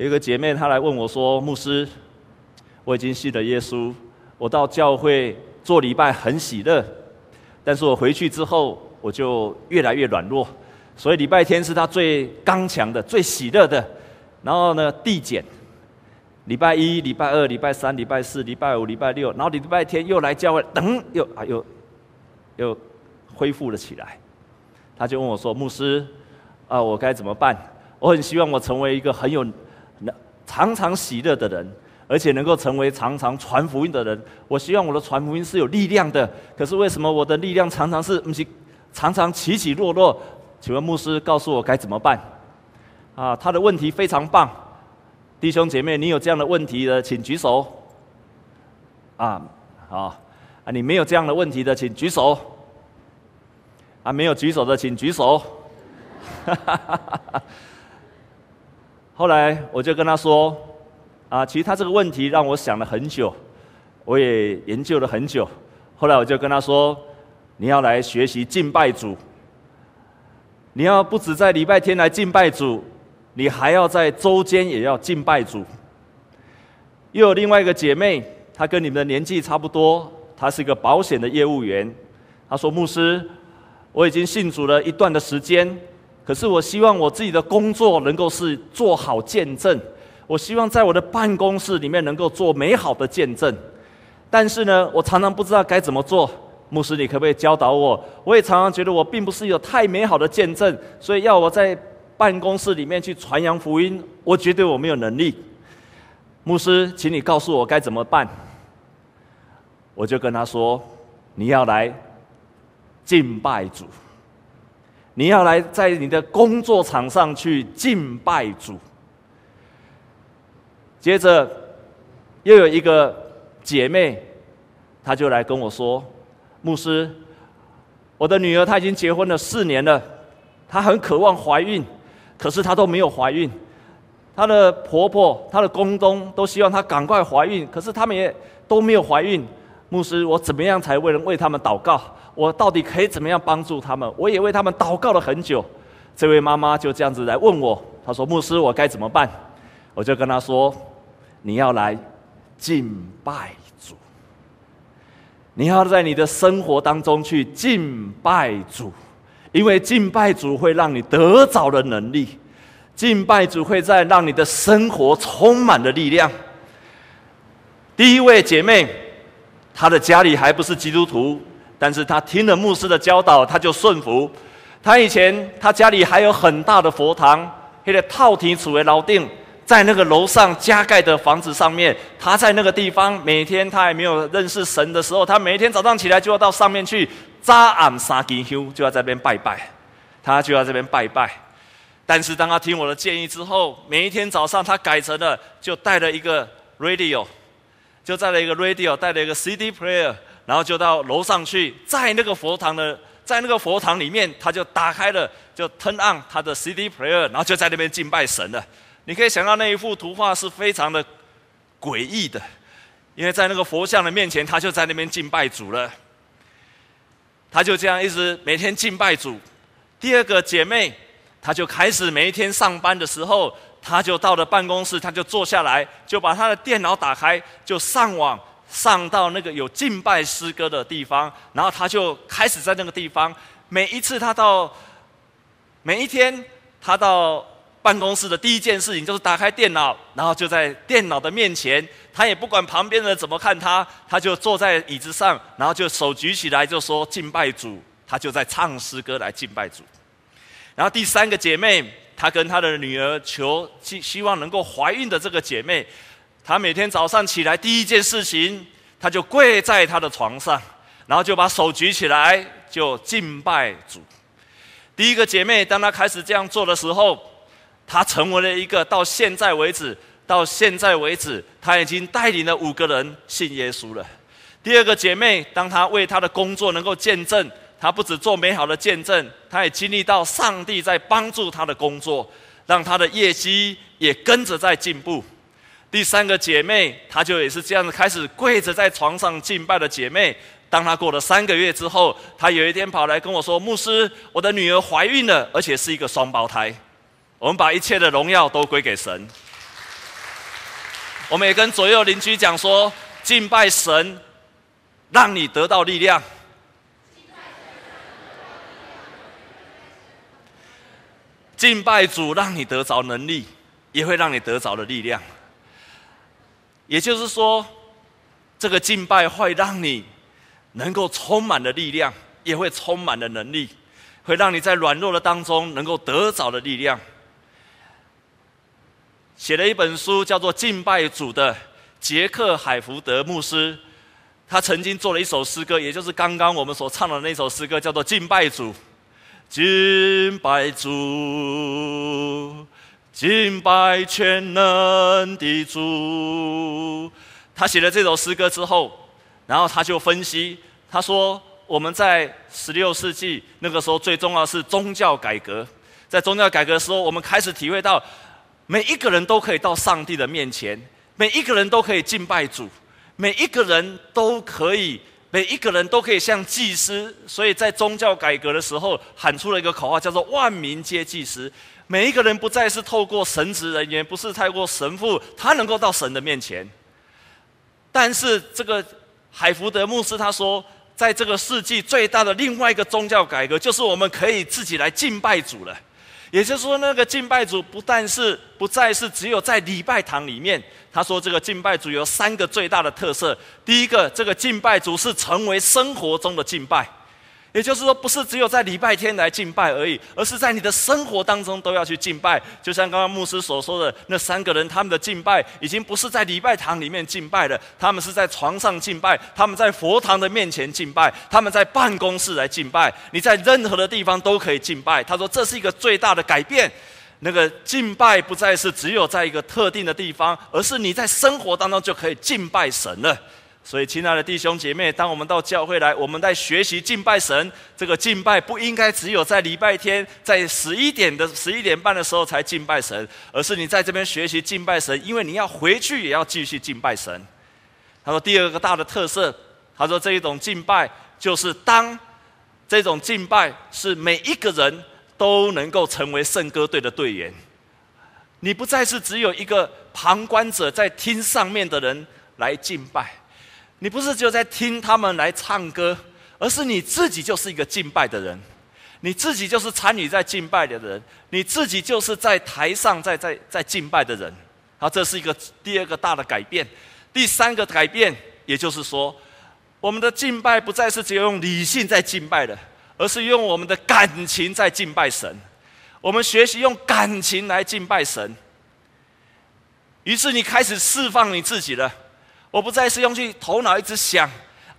有一个姐妹她来问我说：“牧师，我已经信了耶稣，我到教会做礼拜很喜乐，但是我回去之后我就越来越软弱，所以礼拜天是她最刚强的、最喜乐的，然后呢递减。”礼拜一、礼拜二、礼拜三、礼拜四、礼拜五、礼拜六，然后礼拜天又来教会，等又啊又又恢复了起来。他就问我说：“牧师，啊，我该怎么办？我很希望我成为一个很有常常喜乐的人，而且能够成为常常传福音的人。我希望我的传福音是有力量的。可是为什么我的力量常常是不是常常起起落落？请问牧师，告诉我该怎么办？”啊，他的问题非常棒。弟兄姐妹，你有这样的问题的，请举手。啊，好，啊，你没有这样的问题的，请举手。啊，没有举手的，请举手。哈哈哈哈哈后来我就跟他说，啊，其实他这个问题让我想了很久，我也研究了很久。后来我就跟他说，你要来学习敬拜主，你要不止在礼拜天来敬拜主。你还要在周间也要敬拜主。又有另外一个姐妹，她跟你们的年纪差不多，她是一个保险的业务员。她说：“牧师，我已经信主了一段的时间，可是我希望我自己的工作能够是做好见证。我希望在我的办公室里面能够做美好的见证，但是呢，我常常不知道该怎么做。牧师，你可不可以教导我？我也常常觉得我并不是有太美好的见证，所以要我在。”办公室里面去传扬福音，我觉得我没有能力。牧师，请你告诉我该怎么办。我就跟他说：“你要来敬拜主，你要来在你的工作场上去敬拜主。”接着又有一个姐妹，她就来跟我说：“牧师，我的女儿她已经结婚了四年了，她很渴望怀孕。”可是她都没有怀孕，她的婆婆、她的公公都希望她赶快怀孕，可是他们也都没有怀孕。牧师，我怎么样才为人为他们祷告？我到底可以怎么样帮助他们？我也为他们祷告了很久。这位妈妈就这样子来问我，她说：“牧师，我该怎么办？”我就跟她说：“你要来敬拜主，你要在你的生活当中去敬拜主。”因为敬拜主会让你得着的能力，敬拜主会在让你的生活充满了力量。第一位姐妹，他的家里还不是基督徒，但是他听了牧师的教导，他就顺服。他以前他家里还有很大的佛堂，那个套亭处为老定，在那个楼上加盖的房子上面，他在那个地方每天他还没有认识神的时候，他每天早上起来就要到上面去。扎暗三更香就要在这边拜拜，他就要这边拜拜。但是当他听我的建议之后，每一天早上他改成了，就带了一个 radio，就带了一个 radio，带了一个 CD player，然后就到楼上去，在那个佛堂的，在那个佛堂里面，他就打开了，就 turn on 他的 CD player，然后就在那边敬拜神了。你可以想到那一幅图画是非常的诡异的，因为在那个佛像的面前，他就在那边敬拜主了。他就这样一直每天敬拜主。第二个姐妹，她就开始每一天上班的时候，他就到了办公室，他就坐下来，就把他的电脑打开，就上网上到那个有敬拜诗歌的地方，然后他就开始在那个地方。每一次他到，每一天他到。办公室的第一件事情就是打开电脑，然后就在电脑的面前，他也不管旁边的人怎么看他，他就坐在椅子上，然后就手举起来就说敬拜主，他就在唱诗歌来敬拜主。然后第三个姐妹，她跟她的女儿求希希望能够怀孕的这个姐妹，她每天早上起来第一件事情，她就跪在她的床上，然后就把手举起来就敬拜主。第一个姐妹，当她开始这样做的时候，她成为了一个到现在为止，到现在为止，她已经带领了五个人信耶稣了。第二个姐妹，当她为她的工作能够见证，她不只做美好的见证，她也经历到上帝在帮助她的工作，让她的业绩也跟着在进步。第三个姐妹，她就也是这样子开始跪着在床上敬拜的姐妹。当她过了三个月之后，她有一天跑来跟我说：“牧师，我的女儿怀孕了，而且是一个双胞胎。”我们把一切的荣耀都归给神。我们也跟左右邻居讲说，敬拜神，让你得到力量。敬拜主，让你得着能力，也会让你得着的力量。也就是说，这个敬拜会让你能够充满了力量，也会充满了能力，会让你在软弱的当中能够得着的力量。写了一本书叫做《敬拜主》的杰克海福德牧师，他曾经做了一首诗歌，也就是刚刚我们所唱的那首诗歌，叫做《敬拜主》。敬拜主，敬拜全能的主。他写了这首诗歌之后，然后他就分析，他说：“我们在十六世纪那个时候，最重要是宗教改革。在宗教改革的时候，我们开始体会到，每一个人都可以到上帝的面前，每一个人都可以敬拜主，每一个人都可以。”每一个人都可以像祭司，所以在宗教改革的时候喊出了一个口号，叫做“万民皆祭司”。每一个人不再是透过神职人员，不是透过神父，他能够到神的面前。但是这个海福德牧师他说，在这个世纪最大的另外一个宗教改革，就是我们可以自己来敬拜主了。也就是说，那个敬拜主不但是不再是只有在礼拜堂里面。他说，这个敬拜主有三个最大的特色。第一个，这个敬拜主是成为生活中的敬拜，也就是说，不是只有在礼拜天来敬拜而已，而是在你的生活当中都要去敬拜。就像刚刚牧师所说的，那三个人他们的敬拜已经不是在礼拜堂里面敬拜了，他们是在床上敬拜，他们在佛堂的面前敬拜，他们在办公室来敬拜，你在任何的地方都可以敬拜。他说，这是一个最大的改变。那个敬拜不再是只有在一个特定的地方，而是你在生活当中就可以敬拜神了。所以，亲爱的弟兄姐妹，当我们到教会来，我们在学习敬拜神。这个敬拜不应该只有在礼拜天，在十一点的十一点半的时候才敬拜神，而是你在这边学习敬拜神，因为你要回去也要继续敬拜神。他说，第二个大的特色，他说这一种敬拜就是当这种敬拜是每一个人。都能够成为圣歌队的队员，你不再是只有一个旁观者在听上面的人来敬拜，你不是只有在听他们来唱歌，而是你自己就是一个敬拜的人，你自己就是参与在敬拜的人，你自己就是在台上在在在敬拜的人。好，这是一个第二个大的改变。第三个改变，也就是说，我们的敬拜不再是只有用理性在敬拜的。而是用我们的感情在敬拜神，我们学习用感情来敬拜神。于是你开始释放你自己了，我不再是用去头脑一直想，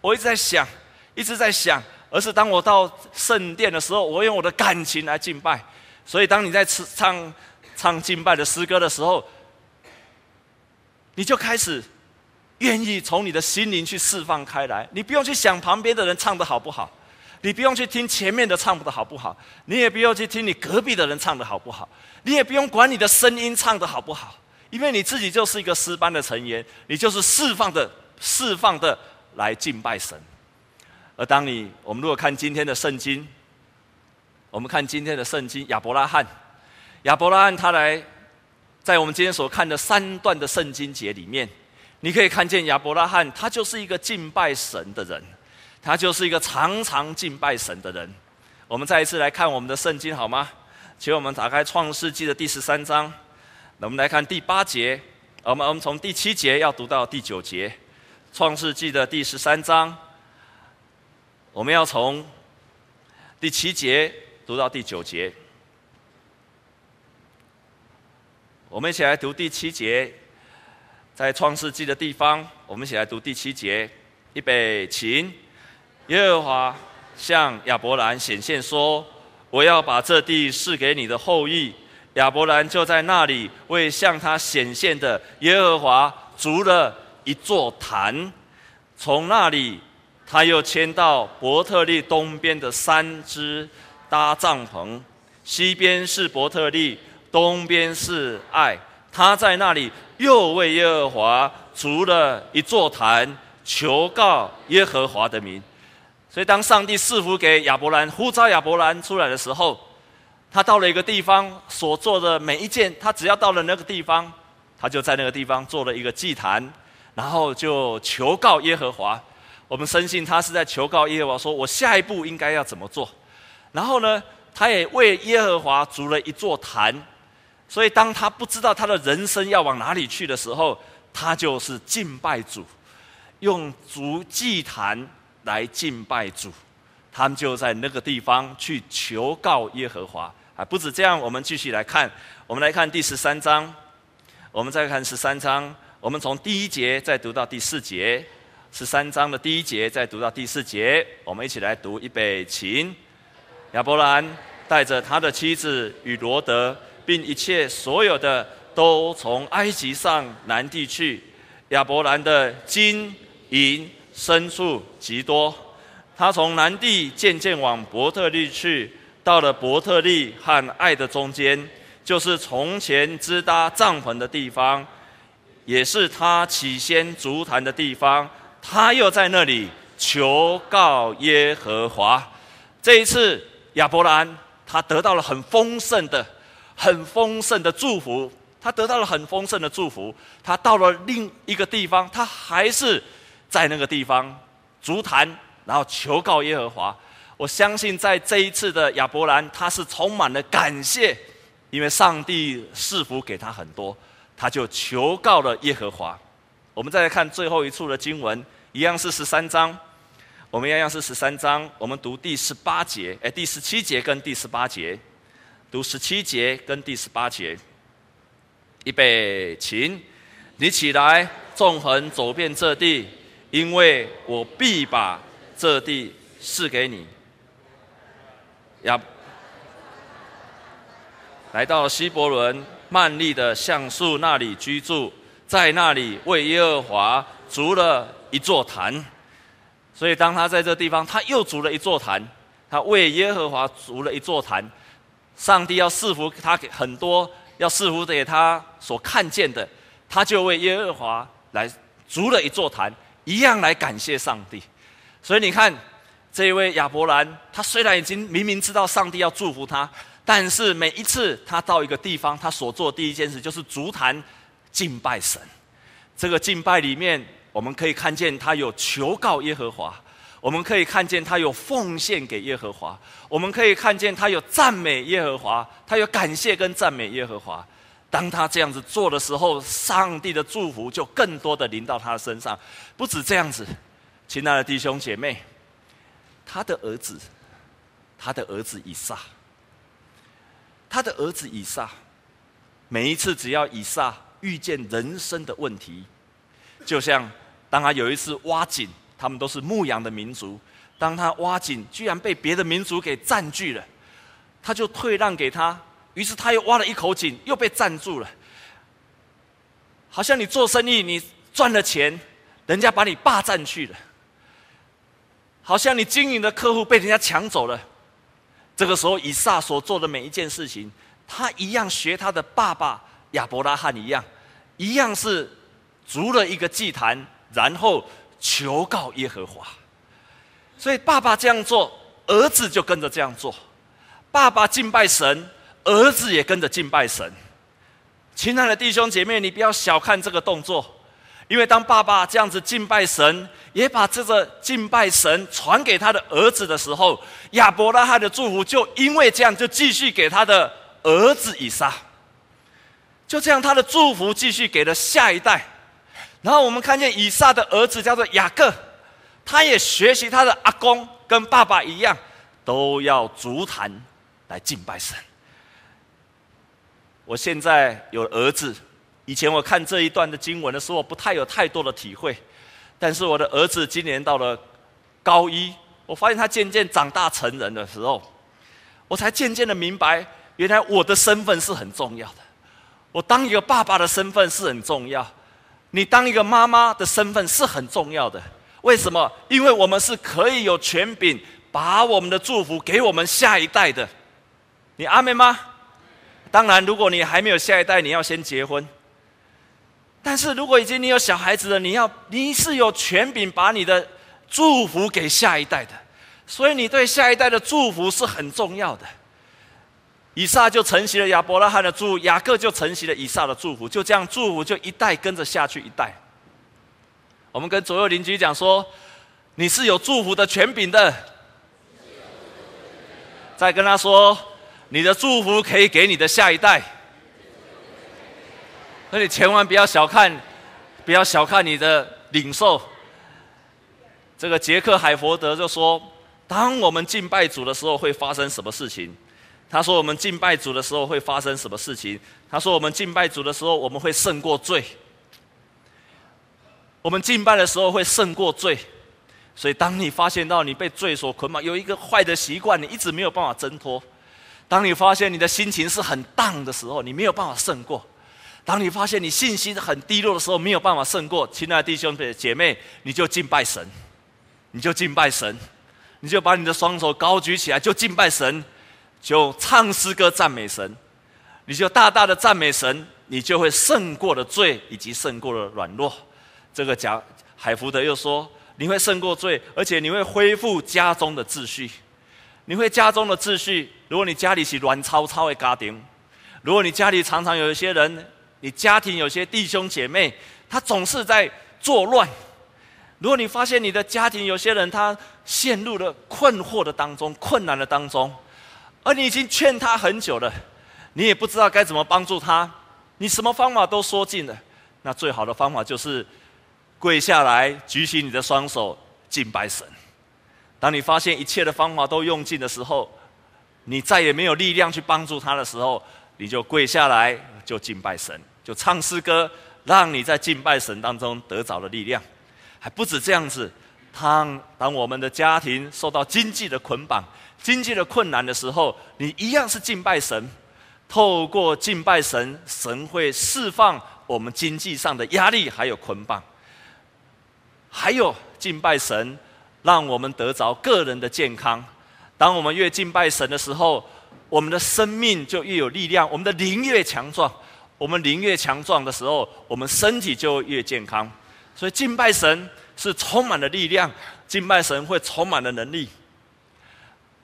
我一直在想，一直在想，而是当我到圣殿的时候，我用我的感情来敬拜。所以当你在唱唱敬拜的诗歌的时候，你就开始愿意从你的心灵去释放开来，你不用去想旁边的人唱的好不好。你不用去听前面的唱的好不好，你也不用去听你隔壁的人唱的好不好，你也不用管你的声音唱的好不好，因为你自己就是一个诗班的成员，你就是释放的、释放的来敬拜神。而当你，我们如果看今天的圣经，我们看今天的圣经，亚伯拉罕，亚伯拉罕他来，在我们今天所看的三段的圣经节里面，你可以看见亚伯拉罕，他就是一个敬拜神的人。他就是一个常常敬拜神的人。我们再一次来看我们的圣经好吗？请我们打开创世纪的第十三章。那我们来看第八节。我们我们从第七节要读到第九节。创世纪的第十三章，我们要从第七节读到第九节。我们一起来读第七节，在创世纪的地方，我们一起来读第七节。预备，请。耶和华向亚伯兰显现说：“我要把这地赐给你的后裔。”亚伯兰就在那里为向他显现的耶和华筑了一座坛。从那里，他又迁到伯特利东边的山支搭帐篷，西边是伯特利，东边是爱。他在那里又为耶和华筑了一座坛，求告耶和华的名。所以，当上帝赐福给亚伯兰，呼召亚伯兰出来的时候，他到了一个地方所做的每一件，他只要到了那个地方，他就在那个地方做了一个祭坛，然后就求告耶和华。我们深信他是在求告耶和华，说我下一步应该要怎么做。然后呢，他也为耶和华筑了一座坛。所以当他不知道他的人生要往哪里去的时候，他就是敬拜主，用筑祭坛来敬拜主。他们就在那个地方去求告耶和华。不止这样，我们继续来看，我们来看第十三章。我们再看十三章，我们从第一节再读到第四节。十三章的第一节再读到第四节，我们一起来读，预备起。亚伯兰带着他的妻子与罗德，并一切所有的，都从埃及上南地去。亚伯兰的金银牲畜极多，他从南地渐渐往伯特利去，到了伯特利和爱的中间。就是从前支搭帐篷的地方，也是他起先足坛的地方。他又在那里求告耶和华。这一次，亚伯兰他得到了很丰盛的、很丰盛的祝福。他得到了很丰盛的祝福。他到了另一个地方，他还是在那个地方足坛，然后求告耶和华。我相信，在这一次的亚伯兰，他是充满了感谢。因为上帝赐福给他很多，他就求告了耶和华。我们再来看最后一处的经文，一样是十三章。我们一样是十三章，我们读第十八节，哎，第十七节跟第十八节，读十七节跟第十八节。预备，请你起来，纵横走遍这地，因为我必把这地赐给你。亚。来到希伯伦曼利的橡树那里居住，在那里为耶和华筑了一座坛。所以，当他在这地方，他又筑了一座坛。他为耶和华筑了一座坛。上帝要赐福他给很多，要赐福给他所看见的，他就为耶和华来筑了一座坛，一样来感谢上帝。所以你看，这一位亚伯兰，他虽然已经明明知道上帝要祝福他。但是每一次他到一个地方，他所做的第一件事就是足坛敬拜神。这个敬拜里面，我们可以看见他有求告耶和华，我们可以看见他有奉献给耶和华，我们可以看见他有赞美耶和华，他有感谢跟赞美耶和华。当他这样子做的时候，上帝的祝福就更多的临到他的身上。不止这样子，亲爱的弟兄姐妹，他的儿子，他的儿子以撒。他的儿子以撒，每一次只要以撒遇见人生的问题，就像当他有一次挖井，他们都是牧羊的民族，当他挖井居然被别的民族给占据了，他就退让给他，于是他又挖了一口井，又被占住了。好像你做生意，你赚了钱，人家把你霸占去了；好像你经营的客户被人家抢走了。这个时候，以撒所做的每一件事情，他一样学他的爸爸亚伯拉罕一样，一样是筑了一个祭坛，然后求告耶和华。所以，爸爸这样做，儿子就跟着这样做。爸爸敬拜神，儿子也跟着敬拜神。亲爱的弟兄姐妹，你不要小看这个动作。因为当爸爸这样子敬拜神，也把这个敬拜神传给他的儿子的时候，亚伯拉罕的祝福就因为这样就继续给他的儿子以撒。就这样，他的祝福继续给了下一代。然后我们看见以撒的儿子叫做雅各，他也学习他的阿公，跟爸爸一样，都要足坛来敬拜神。我现在有儿子。以前我看这一段的经文的时候，我不太有太多的体会。但是我的儿子今年到了高一，我发现他渐渐长大成人的时候，我才渐渐的明白，原来我的身份是很重要的。我当一个爸爸的身份是很重要，你当一个妈妈的身份是很重要的。为什么？因为我们是可以有权柄把我们的祝福给我们下一代的。你阿妹吗？当然，如果你还没有下一代，你要先结婚。但是如果已经你有小孩子了，你要你是有权柄把你的祝福给下一代的，所以你对下一代的祝福是很重要的。以撒就承袭了亚伯拉罕的祝福，雅各就承袭了以撒的祝福，就这样祝福就一代跟着下去一代。我们跟左右邻居讲说，你是有祝福的权柄的。再跟他说，你的祝福可以给你的下一代。所以你千万不要小看，不要小看你的领受。这个杰克海佛德就说，当我们敬拜主的时候，会发生什么事情？他说：“我们敬拜主的时候会发生什么事情？”他说：“我们敬拜主的时候，我们会胜过罪。我们敬拜的时候会胜过罪。所以，当你发现到你被罪所捆绑，有一个坏的习惯，你一直没有办法挣脱；当你发现你的心情是很荡的时候，你没有办法胜过；当你发现你信心很低落的时候，没有办法胜过。亲爱的弟兄姐妹，你就敬拜神，你就敬拜神，你就把你的双手高举起来，就敬拜神。”就唱诗歌赞美神，你就大大的赞美神，你就会胜过了罪，以及胜过了软弱。这个讲海福德又说，你会胜过罪，而且你会恢复家中的秩序。你会家中的秩序。如果你家里是乱糟糟的家庭，如果你家里常常有一些人，你家庭有些弟兄姐妹，他总是在作乱。如果你发现你的家庭有些人，他陷入了困惑的当中，困难的当中。而你已经劝他很久了，你也不知道该怎么帮助他，你什么方法都说尽了，那最好的方法就是跪下来，举起你的双手敬拜神。当你发现一切的方法都用尽的时候，你再也没有力量去帮助他的时候，你就跪下来，就敬拜神，就唱诗歌，让你在敬拜神当中得着了力量。还不止这样子，当当我们的家庭受到经济的捆绑。经济的困难的时候，你一样是敬拜神。透过敬拜神，神会释放我们经济上的压力，还有捆绑。还有敬拜神，让我们得着个人的健康。当我们越敬拜神的时候，我们的生命就越有力量，我们的灵越强壮。我们灵越强壮的时候，我们身体就越健康。所以敬拜神是充满了力量，敬拜神会充满了能力。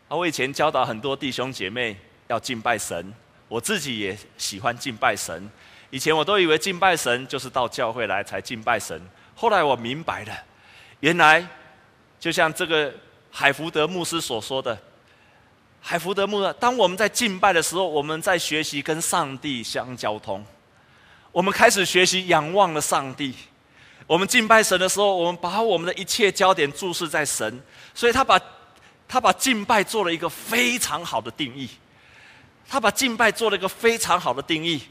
啊，我以前教导很多弟兄姐妹要敬拜神，我自己也喜欢敬拜神。以前我都以为敬拜神就是到教会来才敬拜神，后来我明白了，原来就像这个海福德牧师所说的，海福德牧师，当我们在敬拜的时候，我们在学习跟上帝相交通，我们开始学习仰望了上帝。我们敬拜神的时候，我们把我们的一切焦点注视在神，所以他把。他把敬拜做了一个非常好的定义，他把敬拜做了一个非常好的定义，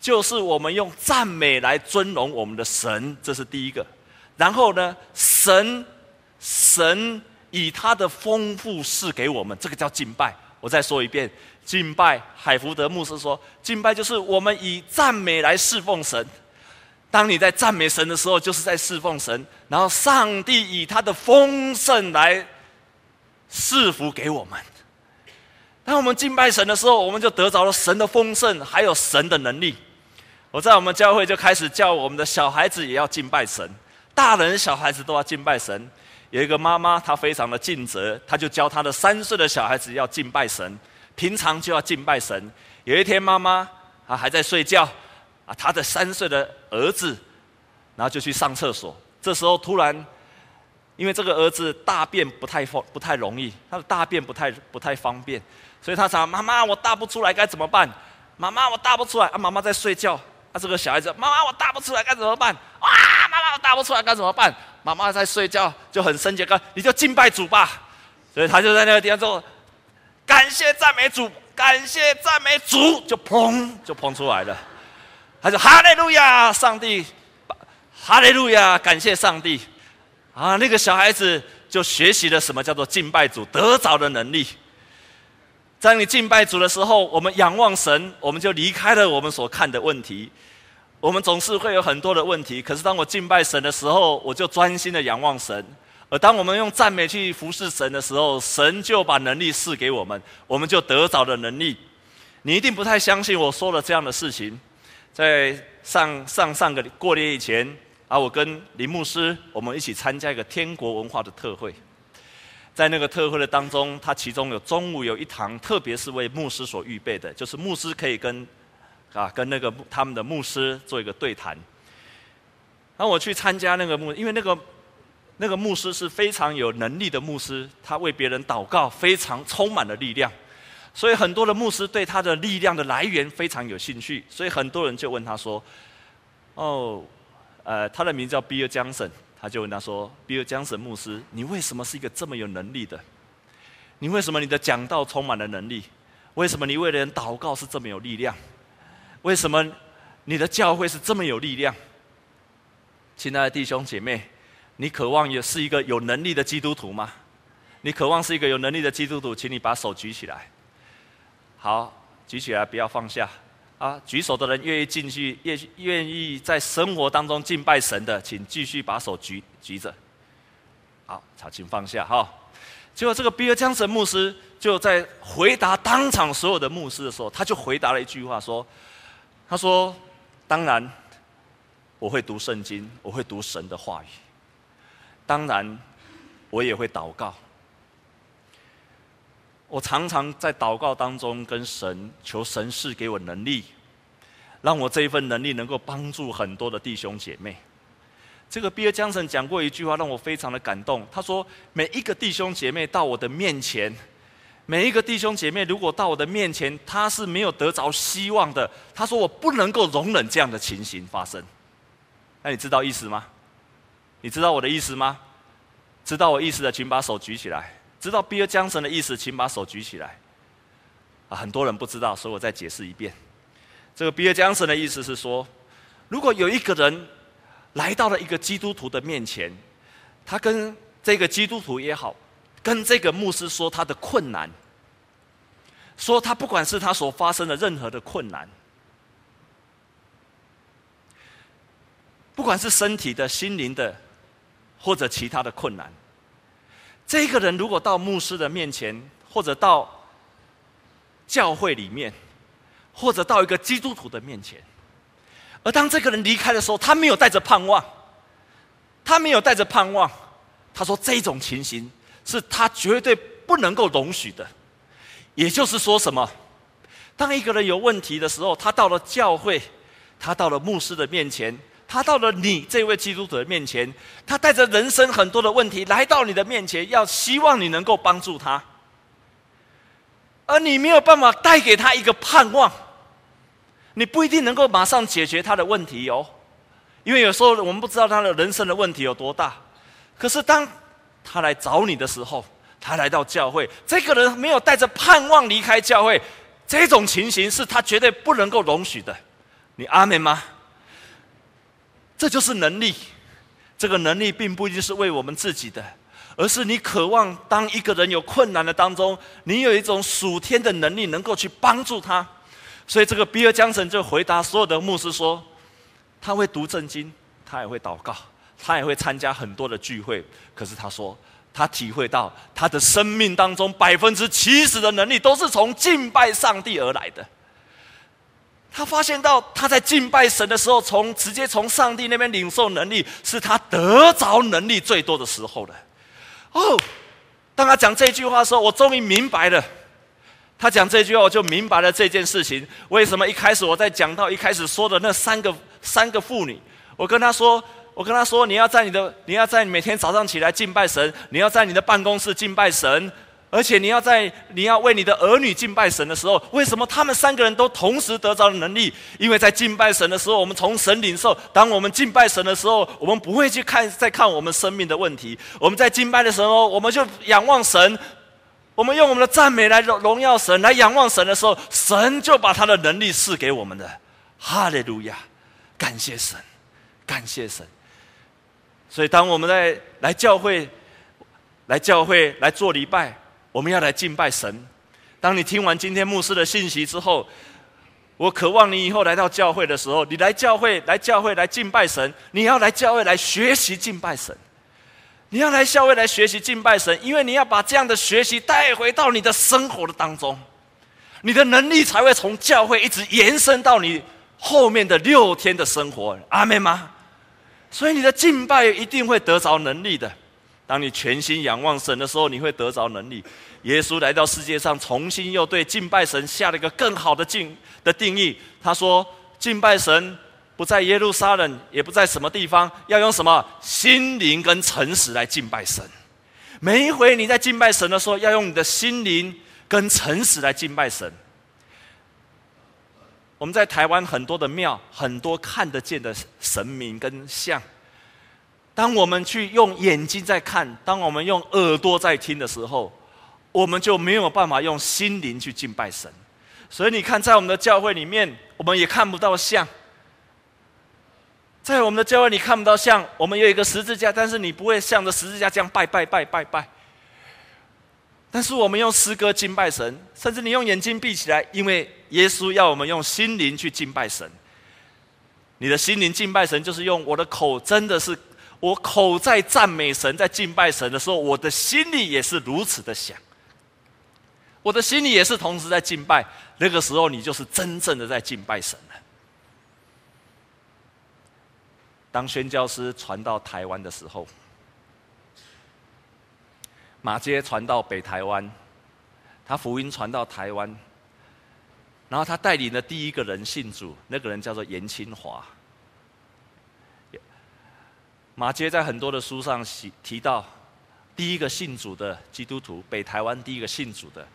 就是我们用赞美来尊荣我们的神，这是第一个。然后呢，神神以他的丰富赐给我们，这个叫敬拜。我再说一遍，敬拜。海福德牧师说，敬拜就是我们以赞美来侍奉神。当你在赞美神的时候，就是在侍奉神。然后上帝以他的丰盛来。赐福给我们。当我们敬拜神的时候，我们就得着了神的丰盛，还有神的能力。我在我们教会就开始叫我们的小孩子也要敬拜神，大人小孩子都要敬拜神。有一个妈妈，她非常的尽责，她就教她的三岁的小孩子要敬拜神，平常就要敬拜神。有一天，妈妈她还在睡觉，啊，她的三岁的儿子，然后就去上厕所，这时候突然。因为这个儿子大便不太方不太容易，他的大便不太不太方便，所以他想：妈妈，我大不出来该怎么办？妈妈，我大不出来啊！妈妈在睡觉。啊，这个小孩子，妈妈，我答不出来该怎么办？哇！妈妈，我答不出来该怎么办？妈妈在睡觉，就很生气，说：你就敬拜主吧。所以他就在那个地方做：感谢赞美主，感谢赞美主，就砰就砰出来了。他说：哈利路亚，上帝，哈利路亚，感谢上帝。啊，那个小孩子就学习了什么叫做敬拜主得着的能力。在你敬拜主的时候，我们仰望神，我们就离开了我们所看的问题。我们总是会有很多的问题，可是当我敬拜神的时候，我就专心的仰望神。而当我们用赞美去服侍神的时候，神就把能力赐给我们，我们就得着了能力。你一定不太相信我说了这样的事情，在上上上个过年以前。啊，我跟林牧师，我们一起参加一个天国文化的特会。在那个特会的当中，他其中有中午有一堂，特别是为牧师所预备的，就是牧师可以跟啊跟那个他们的牧师做一个对谈。然后我去参加那个牧，因为那个那个牧师是非常有能力的牧师，他为别人祷告非常充满了力量，所以很多的牧师对他的力量的来源非常有兴趣，所以很多人就问他说：“哦，呃，他的名字叫 Bill Johnson。”他就问他说：“比尔江神牧师，你为什么是一个这么有能力的？你为什么你的讲道充满了能力？为什么你为人祷告是这么有力量？为什么你的教会是这么有力量？”亲爱的弟兄姐妹，你渴望也是一个有能力的基督徒吗？你渴望是一个有能力的基督徒，请你把手举起来。好，举起来，不要放下。啊，举手的人愿意进去，愿愿意在生活当中敬拜神的，请继续把手举举着。好，好，请放下哈。结果这个比尔江神牧师就在回答当场所有的牧师的时候，他就回答了一句话说：“他说，当然我会读圣经，我会读神的话语，当然我也会祷告。”我常常在祷告当中跟神求神赐给我能力，让我这一份能力能够帮助很多的弟兄姐妹。这个比尔江神讲过一句话，让我非常的感动。他说：“每一个弟兄姐妹到我的面前，每一个弟兄姐妹如果到我的面前，他是没有得着希望的。他说我不能够容忍这样的情形发生。那你知道意思吗？你知道我的意思吗？知道我意思的，请把手举起来。”知道比尔江神的意思，请把手举起来。啊，很多人不知道，所以我再解释一遍。这个比尔江神的意思是说，如果有一个人来到了一个基督徒的面前，他跟这个基督徒也好，跟这个牧师说他的困难，说他不管是他所发生的任何的困难，不管是身体的、心灵的，或者其他的困难。这个人如果到牧师的面前，或者到教会里面，或者到一个基督徒的面前，而当这个人离开的时候，他没有带着盼望，他没有带着盼望。他说这种情形是他绝对不能够容许的。也就是说什么？当一个人有问题的时候，他到了教会，他到了牧师的面前。他到了你这位基督徒的面前，他带着人生很多的问题来到你的面前，要希望你能够帮助他，而你没有办法带给他一个盼望，你不一定能够马上解决他的问题哦，因为有时候我们不知道他的人生的问题有多大。可是当他来找你的时候，他来到教会，这个人没有带着盼望离开教会，这种情形是他绝对不能够容许的。你阿门吗？这就是能力，这个能力并不一定是为我们自己的，而是你渴望当一个人有困难的当中，你有一种属天的能力，能够去帮助他。所以这个比尔江神就回答所有的牧师说：“他会读圣经，他也会祷告，他也会参加很多的聚会。可是他说，他体会到他的生命当中百分之七十的能力都是从敬拜上帝而来的。”他发现到他在敬拜神的时候，从直接从上帝那边领受能力，是他得着能力最多的时候了。哦，当他讲这句话的时候，我终于明白了。他讲这句话，我就明白了这件事情为什么一开始我在讲到一开始说的那三个三个妇女，我跟他说，我跟他说，你要在你的你要在每天早上起来敬拜神，你要在你的办公室敬拜神。而且你要在你要为你的儿女敬拜神的时候，为什么他们三个人都同时得着能力？因为在敬拜神的时候，我们从神领受。当我们敬拜神的时候，我们不会去看再看我们生命的问题。我们在敬拜的时候，我们就仰望神。我们用我们的赞美来荣耀神，来仰望神的时候，神就把他的能力赐给我们的。哈利路亚！感谢神，感谢神。所以，当我们在来教会、来教会来做礼拜。我们要来敬拜神。当你听完今天牧师的信息之后，我渴望你以后来到教会的时候，你来教会、来教会来敬拜神。你要来教会来学习敬拜神。你要来教会来学习敬拜神，因为你要把这样的学习带回到你的生活的当中，你的能力才会从教会一直延伸到你后面的六天的生活。阿门吗？所以你的敬拜一定会得着能力的。当你全心仰望神的时候，你会得着能力。耶稣来到世界上，重新又对敬拜神下了一个更好的敬的定义。他说：敬拜神不在耶路撒冷，也不在什么地方，要用什么心灵跟诚实来敬拜神。每一回你在敬拜神的时候，要用你的心灵跟诚实来敬拜神。我们在台湾很多的庙，很多看得见的神明跟像。当我们去用眼睛在看，当我们用耳朵在听的时候，我们就没有办法用心灵去敬拜神。所以你看，在我们的教会里面，我们也看不到像。在我们的教会里看不到像，我们有一个十字架，但是你不会向着十字架这样拜拜拜拜拜。但是我们用诗歌敬拜神，甚至你用眼睛闭起来，因为耶稣要我们用心灵去敬拜神。你的心灵敬拜神，就是用我的口，真的是。我口在赞美神，在敬拜神的时候，我的心里也是如此的想。我的心里也是同时在敬拜。那个时候，你就是真正的在敬拜神了。当宣教师传到台湾的时候，马街传到北台湾，他福音传到台湾，然后他带领的第一个人信主，那个人叫做严清华。马偕在很多的书上提提到，第一个信主的基督徒，北台湾第一个信主的，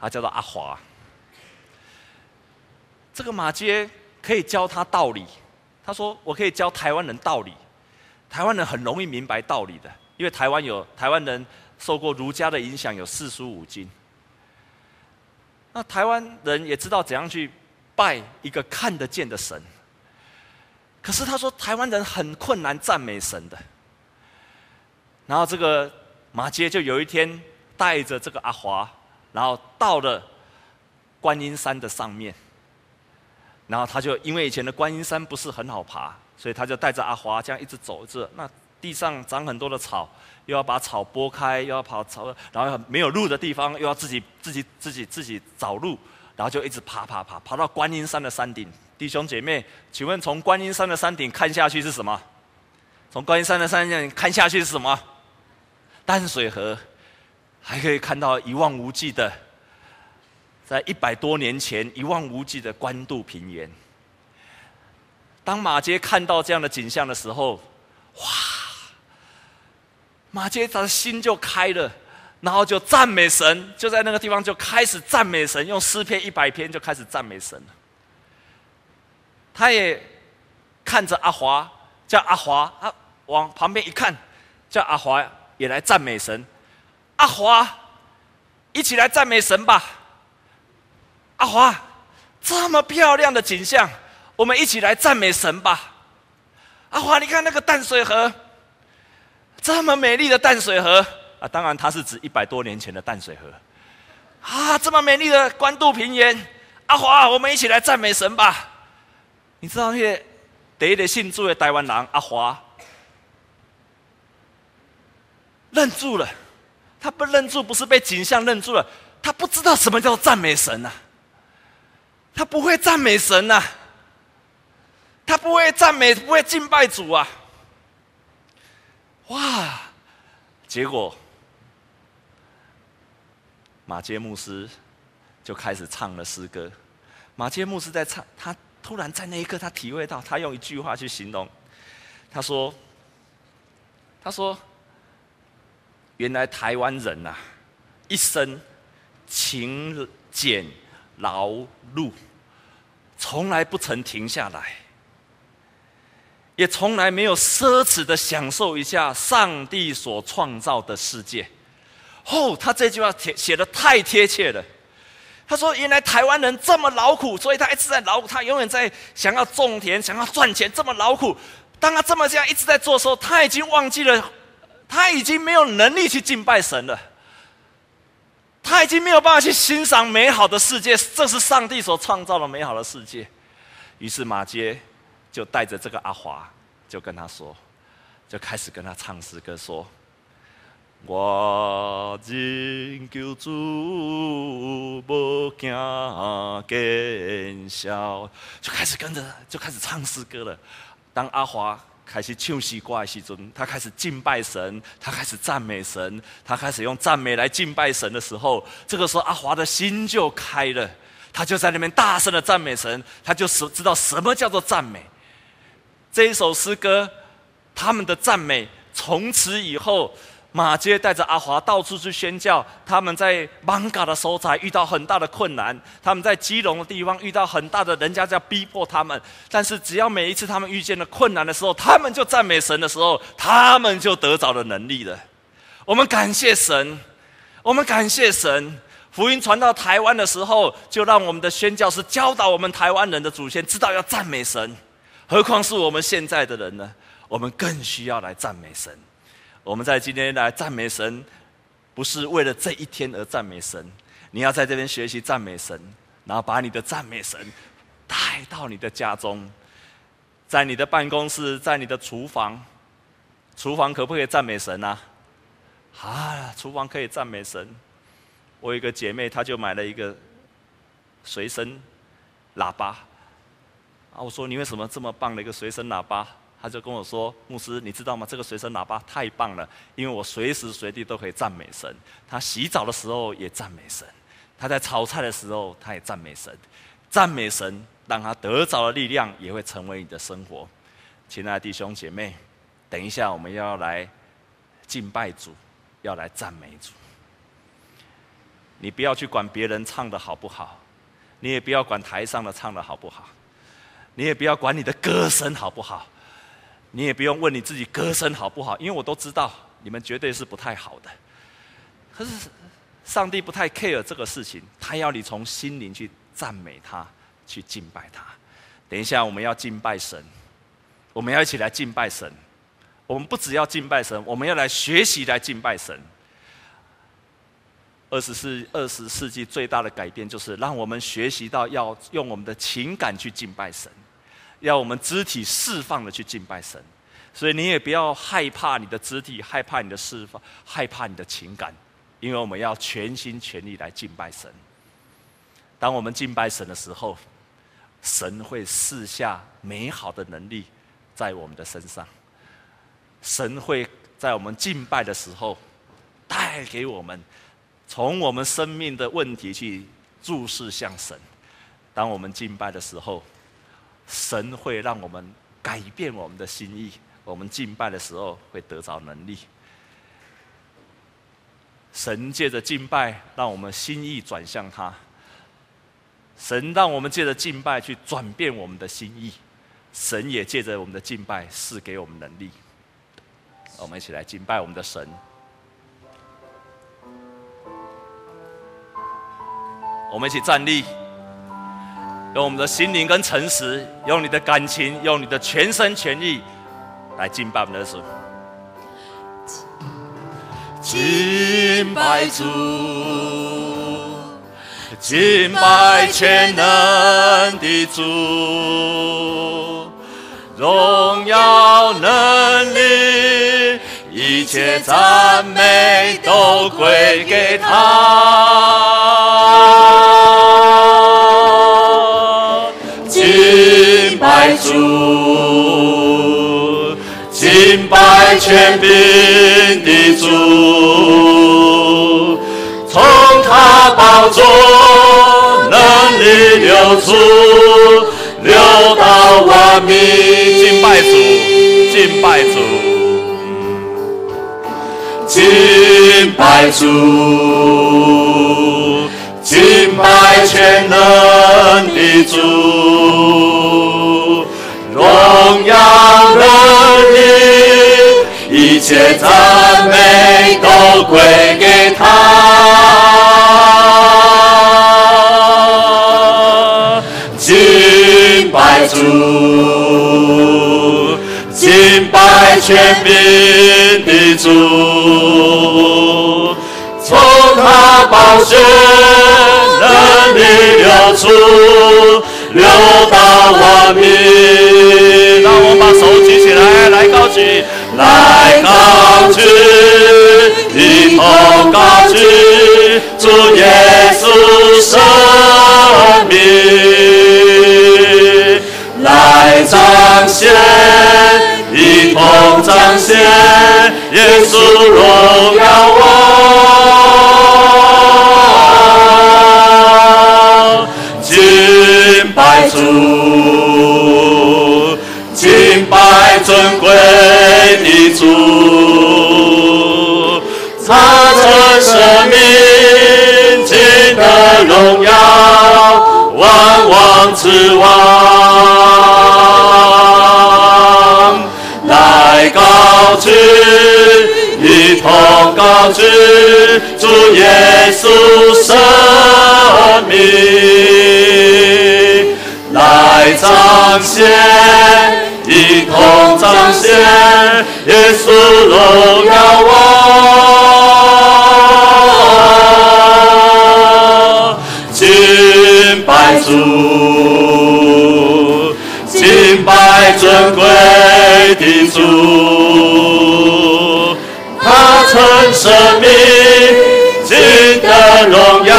他叫做阿华。这个马偕可以教他道理，他说：“我可以教台湾人道理，台湾人很容易明白道理的，因为台湾有台湾人受过儒家的影响，有四书五经。那台湾人也知道怎样去拜一个看得见的神。”可是他说，台湾人很困难赞美神的。然后这个马偕就有一天带着这个阿华，然后到了观音山的上面。然后他就因为以前的观音山不是很好爬，所以他就带着阿华这样一直走着。那地上长很多的草，又要把草拨开，又要跑草，然后没有路的地方又要自己自己自己自己找路，然后就一直爬爬爬，爬到观音山的山顶。弟兄姐妹，请问从观音山的山顶看下去是什么？从观音山的山顶看下去是什么？淡水河，还可以看到一望无际的，在一百多年前一望无际的关渡平原。当马杰看到这样的景象的时候，哇！马杰他的心就开了，然后就赞美神，就在那个地方就开始赞美神，用诗篇一百篇就开始赞美神了。他也看着阿华，叫阿华，他往旁边一看，叫阿华也来赞美神。阿华，一起来赞美神吧。阿华，这么漂亮的景象，我们一起来赞美神吧。阿华，你看那个淡水河，这么美丽的淡水河啊！当然，它是指一百多年前的淡水河。啊，这么美丽的关渡平原，阿华，我们一起来赞美神吧。你知道那个第一个信主的台湾人阿华愣住了，他不愣住，不是被景象愣住了，他不知道什么叫赞美神呐、啊，他不会赞美神呐、啊，他不会赞美，不会敬拜主啊，哇！结果马杰牧师就开始唱了诗歌，马杰牧师在唱他。突然在那一刻，他体会到，他用一句话去形容，他说：“他说，原来台湾人呐、啊，一生勤俭劳碌，从来不曾停下来，也从来没有奢侈的享受一下上帝所创造的世界。”哦，他这句话写写的太贴切了。他说：“原来台湾人这么劳苦，所以他一直在劳苦。他永远在想要种田，想要赚钱，这么劳苦。当他这么这样一直在做的时候，他已经忘记了，他已经没有能力去敬拜神了。他已经没有办法去欣赏美好的世界，这是上帝所创造的美好的世界。于是马杰就带着这个阿华，就跟他说，就开始跟他唱诗歌说。”我真求主，无惊见笑，就开始跟着，就开始唱诗歌了。当阿华开始唱诗歌的时阵，他开始敬拜神，他开始赞美神，他开始用赞美来敬拜神的时候，这个时候阿华的心就开了，他就在那边大声的赞美神，他就知道什么叫做赞美。这一首诗歌，他们的赞美从此以后。马街带着阿华到处去宣教，他们在艋舺的所在遇到很大的困难，他们在基隆的地方遇到很大的人家在逼迫他们，但是只要每一次他们遇见了困难的时候，他们就赞美神的时候，他们就得着了能力了。我们感谢神，我们感谢神，福音传到台湾的时候，就让我们的宣教师教导我们台湾人的祖先知道要赞美神，何况是我们现在的人呢？我们更需要来赞美神。我们在今天来赞美神，不是为了这一天而赞美神。你要在这边学习赞美神，然后把你的赞美神带到你的家中，在你的办公室，在你的厨房。厨房可不可以赞美神啊？啊，厨房可以赞美神。我有一个姐妹，她就买了一个随身喇叭。啊，我说你为什么这么棒的一个随身喇叭？他就跟我说：“牧师，你知道吗？这个随身喇叭太棒了，因为我随时随地都可以赞美神。他洗澡的时候也赞美神，他在炒菜的时候他也赞美神。赞美神，让他得着的力量也会成为你的生活。亲爱的弟兄姐妹，等一下我们要来敬拜主，要来赞美主。你不要去管别人唱的好不好，你也不要管台上的唱的好不好，你也不要管你的歌声好不好。”你也不用问你自己歌声好不好，因为我都知道你们绝对是不太好的。可是上帝不太 care 这个事情，他要你从心灵去赞美他，去敬拜他。等一下我们要敬拜神，我们要一起来敬拜神。我们不只要敬拜神，我们要来学习来敬拜神。二十世二十世纪最大的改变就是让我们学习到要用我们的情感去敬拜神。要我们肢体释放的去敬拜神，所以你也不要害怕你的肢体，害怕你的释放，害怕你的情感，因为我们要全心全力来敬拜神。当我们敬拜神的时候，神会赐下美好的能力在我们的身上。神会在我们敬拜的时候带给我们，从我们生命的问题去注视向神。当我们敬拜的时候。神会让我们改变我们的心意，我们敬拜的时候会得着能力。神借着敬拜，让我们心意转向他。神让我们借着敬拜去转变我们的心意，神也借着我们的敬拜赐给我们能力。我们一起来敬拜我们的神。我们一起站立。用我们的心灵跟诚实，用你的感情，用你的全身全意来敬拜我们的主。敬拜主，敬拜全能的主，荣耀能力，一切赞美都归给他。主，敬拜权柄的主，从他宝座能力流出，流到万民。敬拜主，敬拜主，敬拜主，敬拜全能的主。荣耀能力，一切赞美都归给他。敬拜主，敬拜全民的主，从他宝血能力流出。流到万民，让我们把手举起来，来高举，来高举，一同高举，主耶稣生命，来彰显。一同彰显，耶稣荣耀我，敬拜主，王之王，来高举，一同高举，主耶稣生命，来彰显，一同彰显，耶稣荣耀我，拜主，敬拜尊贵的主，他曾生命，尽的荣耀，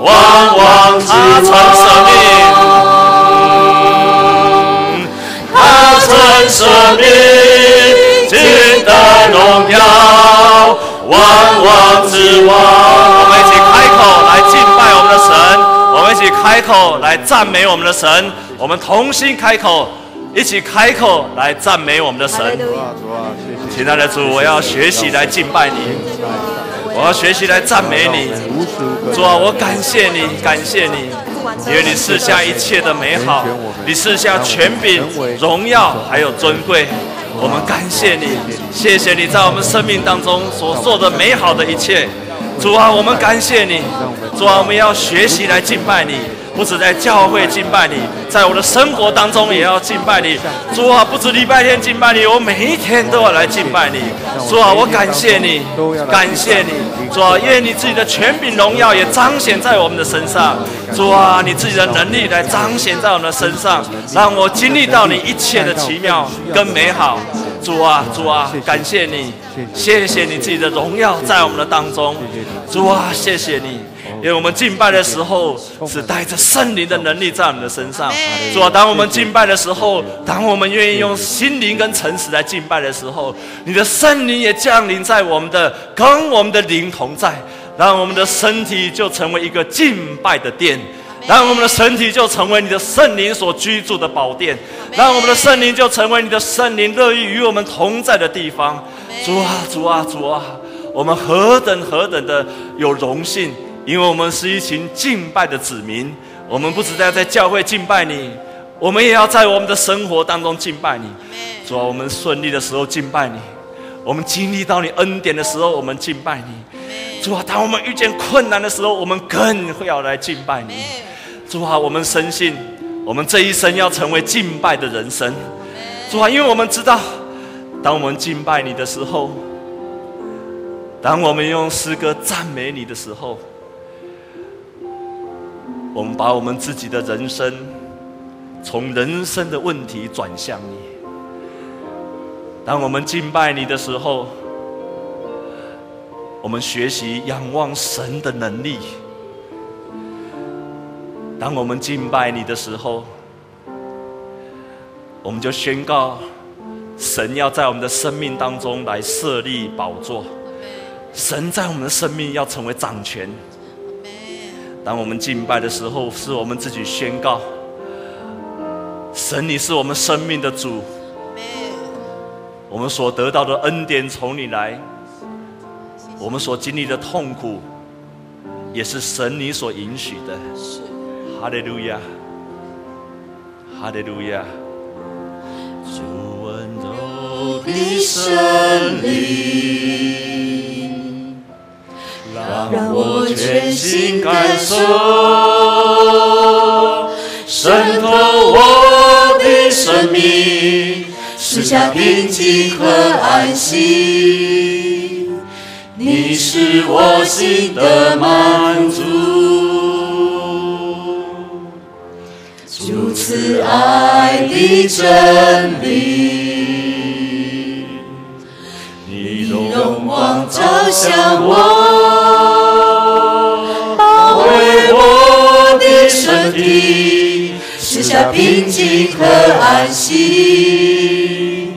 万王之王，他曾生命，尽的荣耀，万王之王。起开口来赞美我们的神，我们同心开口，一起开口来赞美我们的神。亲爱的主，我要学习来敬拜你，我要学习来赞美你。主啊，我感谢你，感谢你，因为你赐下一切的美好，你赐下权柄、荣耀还有尊贵。我们感谢你，谢谢你在我们生命当中所做的美好的一切。主啊，我们感谢你。主啊，我们要学习来敬拜你。不止在教会敬拜你，在我的生活当中也要敬拜你。主啊，不止礼拜天敬拜你，我每一天都要来敬拜你。主啊，我感谢你，感谢你。主啊，愿你自己的权柄荣耀也彰显在我们的身上。主啊，你自己的能力来彰显在我们的身上，让我经历到你一切的奇妙跟美好。主啊，主啊，感谢你，谢谢你。自己的荣耀在我们的当中。主啊，谢谢你。因为我们敬拜的时候是带着圣灵的能力在我们的身上，主啊，当我们敬拜的时候，当我们愿意用心灵跟诚实来敬拜的时候，你的圣灵也降临在我们的，跟我们的灵同在，让我们的身体就成为一个敬拜的殿，让我们的身体就成为你的圣灵所居住的宝殿，让我们的圣灵就成为你的圣灵乐意与我们同在的地方。主啊，主啊，主啊，我们何等何等的有荣幸。因为我们是一群敬拜的子民，我们不只在在教会敬拜你，我们也要在我们的生活当中敬拜你。主啊，我们顺利的时候敬拜你，我们经历到你恩典的时候，我们敬拜你。主啊，当我们遇见困难的时候，我们更会要来敬拜你。主啊，我们深信，我们这一生要成为敬拜的人生。主啊，因为我们知道，当我们敬拜你的时候，当我们用诗歌赞美你的时候。我们把我们自己的人生，从人生的问题转向你。当我们敬拜你的时候，我们学习仰望神的能力。当我们敬拜你的时候，我们就宣告，神要在我们的生命当中来设立宝座，神在我们的生命要成为掌权。当我们敬拜的时候，是我们自己宣告：神，你是我们生命的主。我们所得到的恩典从你来，我们所经历的痛苦，也是神你所允许的。哈利路亚，哈利路亚。主温柔的圣灵。让我全心感受，渗透我的生命，赐下平静和安息。你是我心的满足，慈爱的真理，你荣光照向我。身体，赐下平静和安息，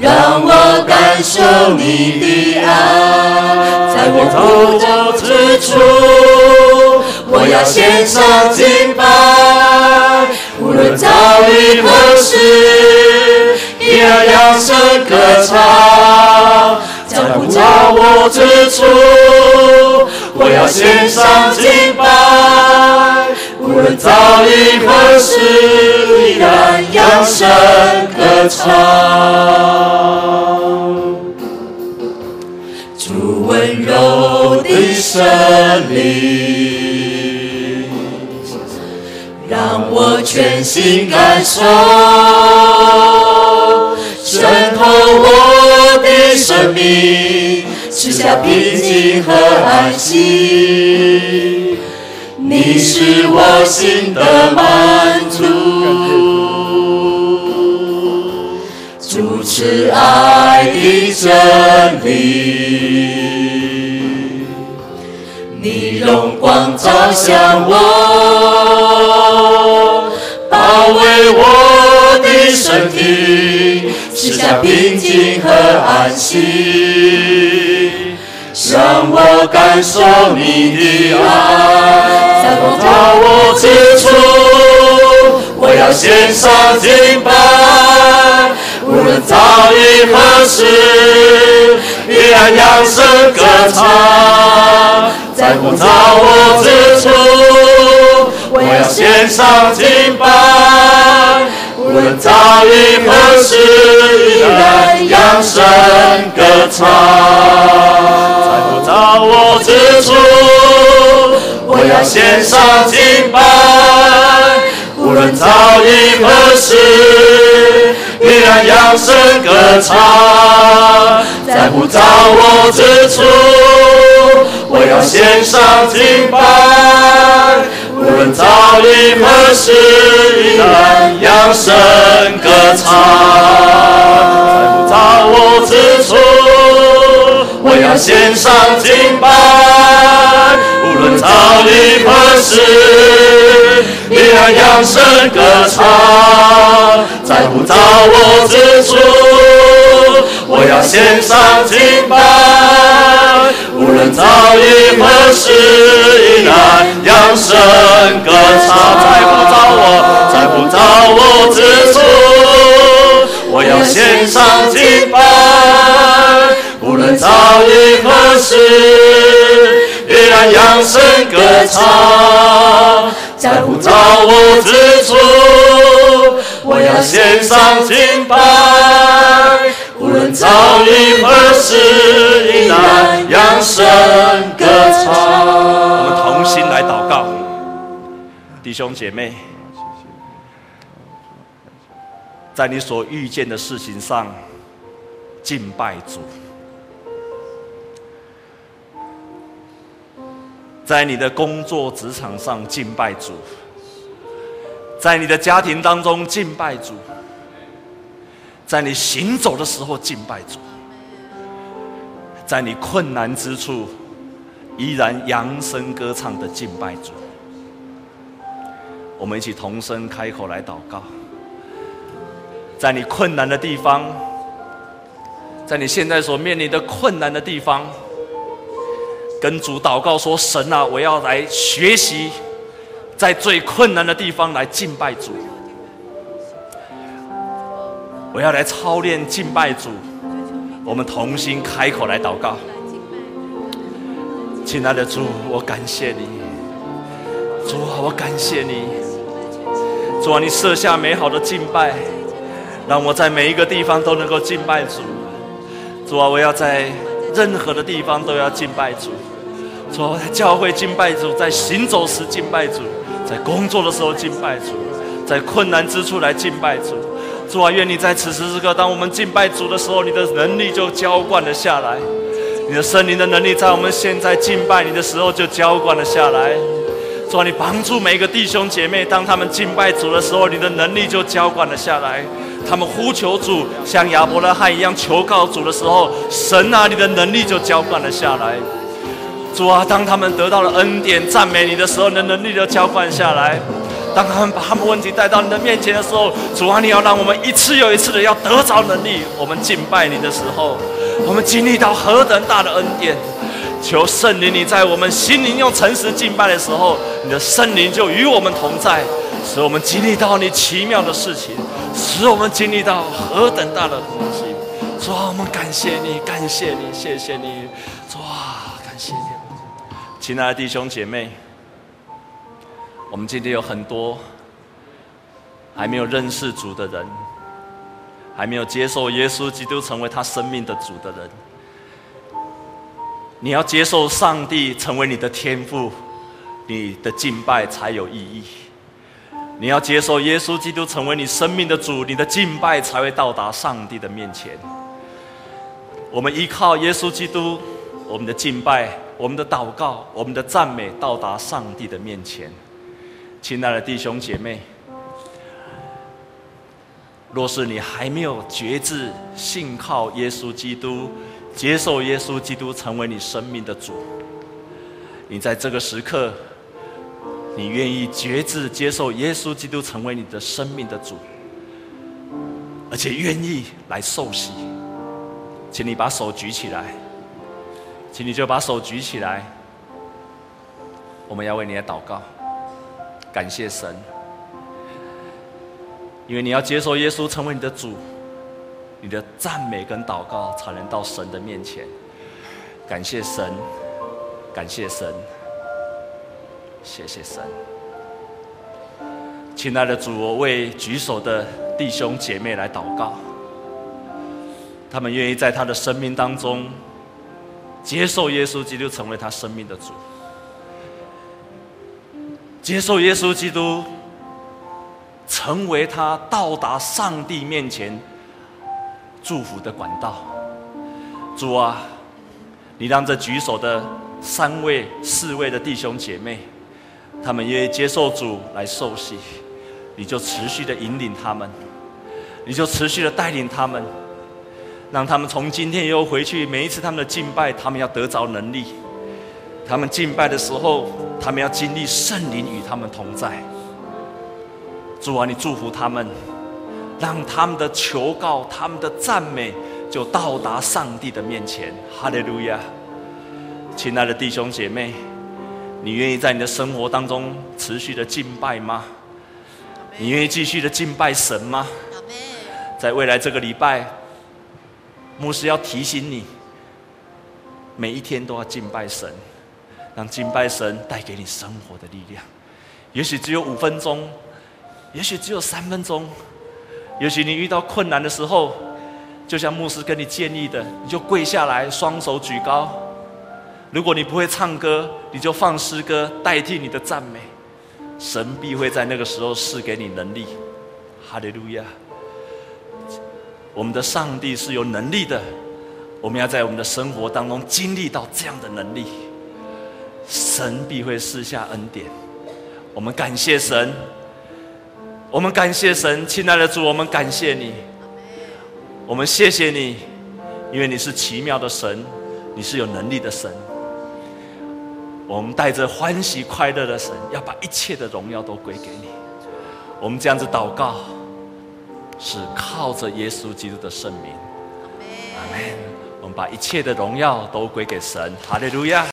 让我感受你的爱，在我不知之处，我要献上敬拜，无论遭遇何事，也要扬声歌唱。在不着我之处，我要献上敬拜，无论遭遇何事，依然扬声歌唱。主温柔的圣灵，让我全心感受，渗透我的生命，赐下平静和安息。你是我心的满足。主持爱的真理，荣光照向我，包围我的身体，赐下平静和安息，让我感受你的爱，在不着我之处，我要献上敬拜。无论遭遇何时，依然扬声歌唱。在不造我之处，我要献上敬拜。无论遭遇何事，依然扬声歌唱。在不造我之处，我要献上敬拜。无论遭遇何事。依然扬声歌唱，在不造我之处，我要献上敬拜。无论遭遇何事，依然扬声歌唱，在不我之处，我要献上敬拜。无论遭遇何事。依然扬声歌唱，在不着我之处，我要献上敬拜。无论遭遇何时，依然扬声歌唱，在不着我，在不着我之处，我要献上敬拜。无论遭遇何时，依然扬声歌唱。在不着我之处，我要献上敬拜。无论遭遇何事，依然扬声歌唱。我们同心来祷告，弟兄姐妹，在你所遇见的事情上敬拜主。在你的工作职场上敬拜主，在你的家庭当中敬拜主，在你行走的时候敬拜主，在你困难之处依然扬声歌唱的敬拜主。我们一起同声开口来祷告，在你困难的地方，在你现在所面临的困难的地方。跟主祷告说：“神啊，我要来学习，在最困难的地方来敬拜主。我要来操练敬拜主。我们同心开口来祷告。亲爱的主，我感谢你。主啊，我感谢你。主啊，你设下美好的敬拜，让我在每一个地方都能够敬拜主。主啊，我要在任何的地方都要敬拜主。”主啊，我，在教会敬拜主，在行走时敬拜主，在工作的时候敬拜主，在困难之处来敬拜主。主啊，愿你在此时此刻，当我们敬拜主的时候，你的能力就浇灌了下来，你的圣灵的能力在我们现在敬拜你的时候就浇灌了下来。主啊，你帮助每一个弟兄姐妹，当他们敬拜主的时候，你的能力就浇灌了下来。他们呼求主，像亚伯拉罕一样求告主的时候，神啊，你的能力就浇灌了下来。主啊，当他们得到了恩典、赞美你的时候，你的能力就浇灌下来。当他们把他们问题带到你的面前的时候，主啊，你要让我们一次又一次的要得着能力。我们敬拜你的时候，我们经历到何等大的恩典。求圣灵，你在我们心灵用诚实敬拜的时候，你的圣灵就与我们同在，使我们经历到你奇妙的事情，使我们经历到何等大的东西。主啊，我们感谢你，感谢你，谢谢你，主啊，感谢你。亲爱的弟兄姐妹，我们今天有很多还没有认识主的人，还没有接受耶稣基督成为他生命的主的人。你要接受上帝成为你的天赋，你的敬拜才有意义。你要接受耶稣基督成为你生命的主，你的敬拜才会到达上帝的面前。我们依靠耶稣基督，我们的敬拜、我们的祷告、我们的赞美到达上帝的面前。亲爱的弟兄姐妹，若是你还没有决志信靠耶稣基督，接受耶稣基督成为你生命的主，你在这个时刻，你愿意决志接受耶稣基督成为你的生命的主，而且愿意来受洗，请你把手举起来，请你就把手举起来，我们要为你来祷告，感谢神，因为你要接受耶稣成为你的主。你的赞美跟祷告才能到神的面前，感谢神，感谢神，谢谢神。亲爱的主，我为举手的弟兄姐妹来祷告，他们愿意在他的生命当中接受耶稣基督成为他生命的主，接受耶稣基督成为他到达上帝面前。祝福的管道，主啊，你让这举手的三位、四位的弟兄姐妹，他们愿意接受主来受洗，你就持续的引领他们，你就持续的带领他们，让他们从今天又回去，每一次他们的敬拜，他们要得着能力，他们敬拜的时候，他们要经历圣灵与他们同在。主啊，你祝福他们。让他们的求告、他们的赞美，就到达上帝的面前。哈利路亚！亲爱的弟兄姐妹，你愿意在你的生活当中持续的敬拜吗？你愿意继续的敬拜神吗？在未来这个礼拜，牧师要提醒你，每一天都要敬拜神，让敬拜神带给你生活的力量。也许只有五分钟，也许只有三分钟。也许你遇到困难的时候，就像牧师跟你建议的，你就跪下来，双手举高。如果你不会唱歌，你就放诗歌代替你的赞美，神必会在那个时候赐给你能力。哈利路亚！我们的上帝是有能力的，我们要在我们的生活当中经历到这样的能力，神必会施下恩典。我们感谢神。我们感谢神，亲爱的主，我们感谢你，我们谢谢你，因为你是奇妙的神，你是有能力的神。我们带着欢喜快乐的神，要把一切的荣耀都归给你。我们这样子祷告，是靠着耶稣基督的圣名。阿门。我们把一切的荣耀都归给神。哈利路亚。